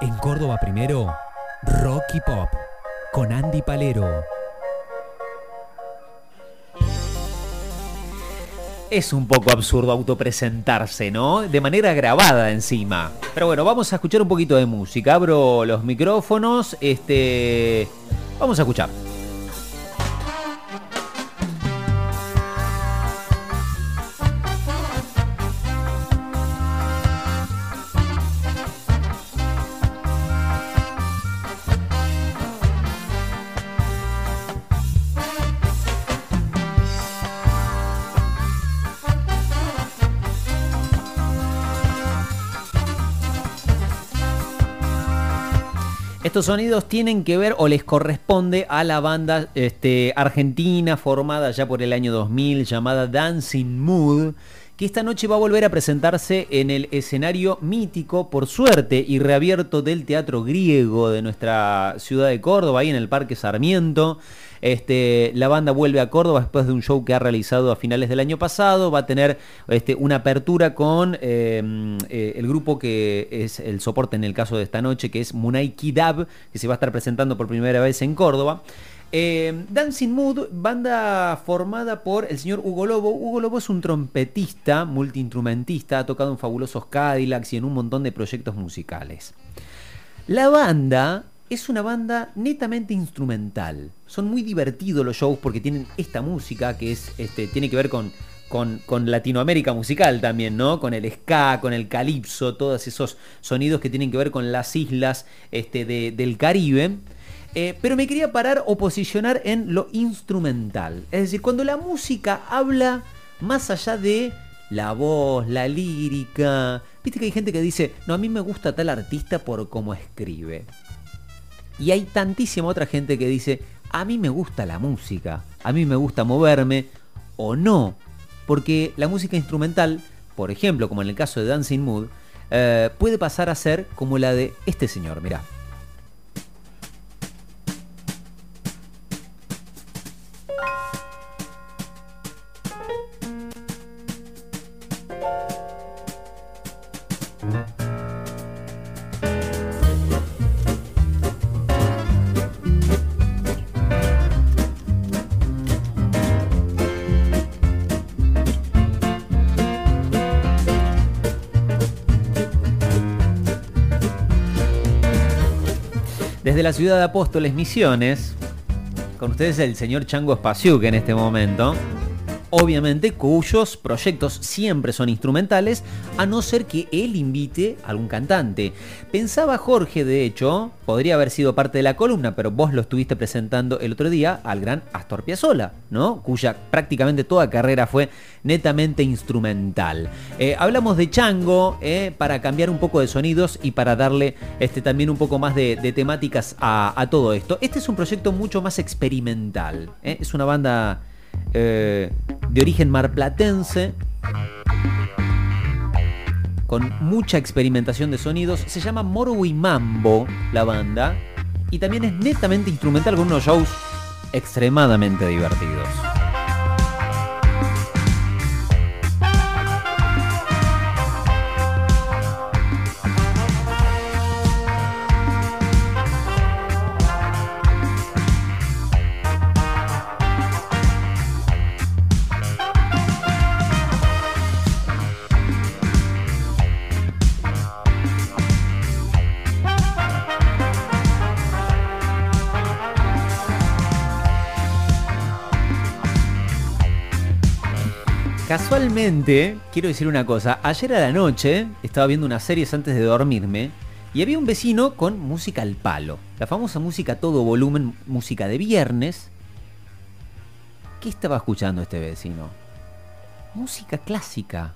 En Córdoba primero, Rocky Pop, con Andy Palero. Es un poco absurdo autopresentarse, ¿no? De manera grabada encima. Pero bueno, vamos a escuchar un poquito de música. Abro los micrófonos. Este. Vamos a escuchar. Estos sonidos tienen que ver o les corresponde a la banda este, argentina formada ya por el año 2000 llamada Dancing Mood, que esta noche va a volver a presentarse en el escenario mítico, por suerte, y reabierto del Teatro Griego de nuestra ciudad de Córdoba, ahí en el Parque Sarmiento. Este, la banda vuelve a Córdoba después de un show que ha realizado a finales del año pasado. Va a tener este, una apertura con eh, eh, el grupo que es el soporte en el caso de esta noche, que es Munay Kidab, que se va a estar presentando por primera vez en Córdoba. Eh, Dancing Mood, banda formada por el señor Hugo Lobo. Hugo Lobo es un trompetista, multiinstrumentista, ha tocado en fabulosos Cadillacs y en un montón de proyectos musicales. La banda es una banda netamente instrumental. Son muy divertidos los shows porque tienen esta música que es, este, tiene que ver con, Latinoamérica musical también, ¿no? Con el ska, con el calipso, todos esos sonidos que tienen que ver con las islas este, del Caribe. Eh, pero me quería parar o posicionar en lo instrumental. Es decir, cuando la música habla más allá de la voz, la lírica. Viste que hay gente que dice, no, a mí me gusta tal artista por cómo escribe. Y hay tantísima otra gente que dice, a mí me gusta la música, a mí me gusta moverme o no. Porque la música instrumental, por ejemplo, como en el caso de Dancing Mood, eh, puede pasar a ser como la de este señor, mirá. Desde la ciudad de Apóstoles Misiones, con ustedes el señor Chango Espaciuc en este momento obviamente cuyos proyectos siempre son instrumentales, a no ser que él invite a algún cantante. Pensaba Jorge, de hecho, podría haber sido parte de la columna, pero vos lo estuviste presentando el otro día al gran Astor Piazzolla, ¿no? Cuya prácticamente toda carrera fue netamente instrumental. Eh, hablamos de Chango eh, para cambiar un poco de sonidos y para darle este, también un poco más de, temáticas a, todo esto. Este es un proyecto mucho más experimental. Eh. Es una banda eh, de origen marplatense, con mucha experimentación de sonidos. Se llama Moro y Mambo la banda. Y también es netamente instrumental con unos shows extremadamente divertidos. Casualmente, quiero decir una cosa, ayer a la noche estaba viendo unas series antes de dormirme y había un vecino con música al palo, la famosa música todo volumen, música de viernes. ¿Qué estaba escuchando este vecino? Música clásica.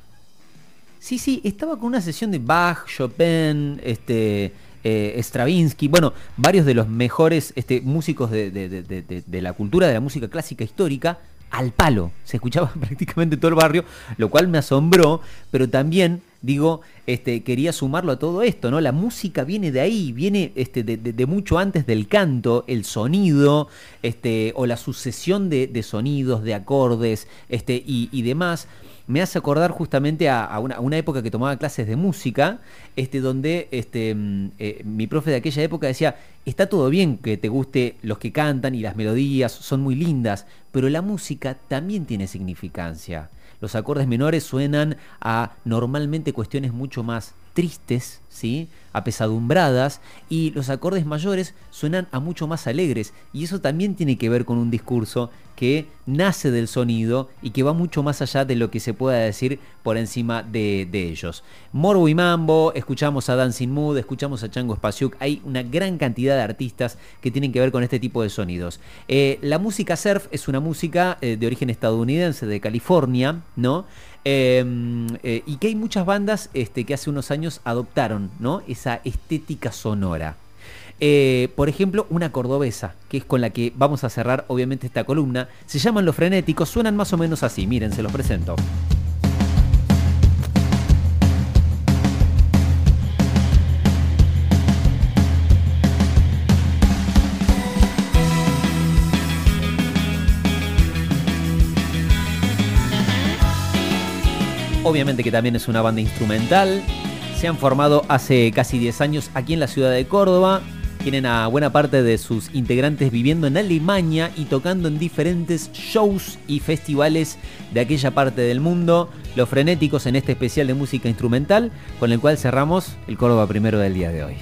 Sí, sí, estaba con una sesión de Bach, Chopin, este, eh, Stravinsky, bueno, varios de los mejores este, músicos de la cultura de la música clásica histórica al palo. Se escuchaba prácticamente todo el barrio, lo cual me asombró, pero también digo, este, quería sumarlo a todo esto, ¿no? La música viene de ahí, viene este, de, mucho antes del canto, el sonido, este, o la sucesión de, sonidos, de acordes, este, y, y demás me hace acordar justamente a, una, época que tomaba clases de música, este, donde este, mm, eh, mi profe de aquella época decía, está todo bien que te guste los que cantan y las melodías son muy lindas, pero la música también tiene significancia. Los acordes menores suenan a normalmente cuestiones mucho más tristes, ¿sí? apesadumbradas, y los acordes mayores suenan a mucho más alegres, y eso también tiene que ver con un discurso que nace del sonido y que va mucho más allá de lo que se pueda decir por encima de, ellos. Morbo y Mambo, escuchamos a Dancing Mood, escuchamos a Chango Spasiuk, hay una gran cantidad de artistas que tienen que ver con este tipo de sonidos. Eh, la música surf es una música eh, de origen estadounidense, de California, ¿no? Em, eh, y que hay muchas bandas este, que hace unos años adoptaron ¿no? esa estética sonora. Eh, por ejemplo, una cordobesa, que es con la que vamos a cerrar obviamente esta columna. Se llaman Los Frenéticos, suenan más o menos así. Miren, se los presento. Obviamente que también es una banda instrumental. Se han formado hace casi 10 años aquí en la ciudad de Córdoba. Tienen a buena parte de sus integrantes viviendo en Alemania y tocando en diferentes shows y festivales de aquella parte del mundo. Los frenéticos en este especial de música instrumental, con el cual cerramos el Córdoba primero del día de hoy.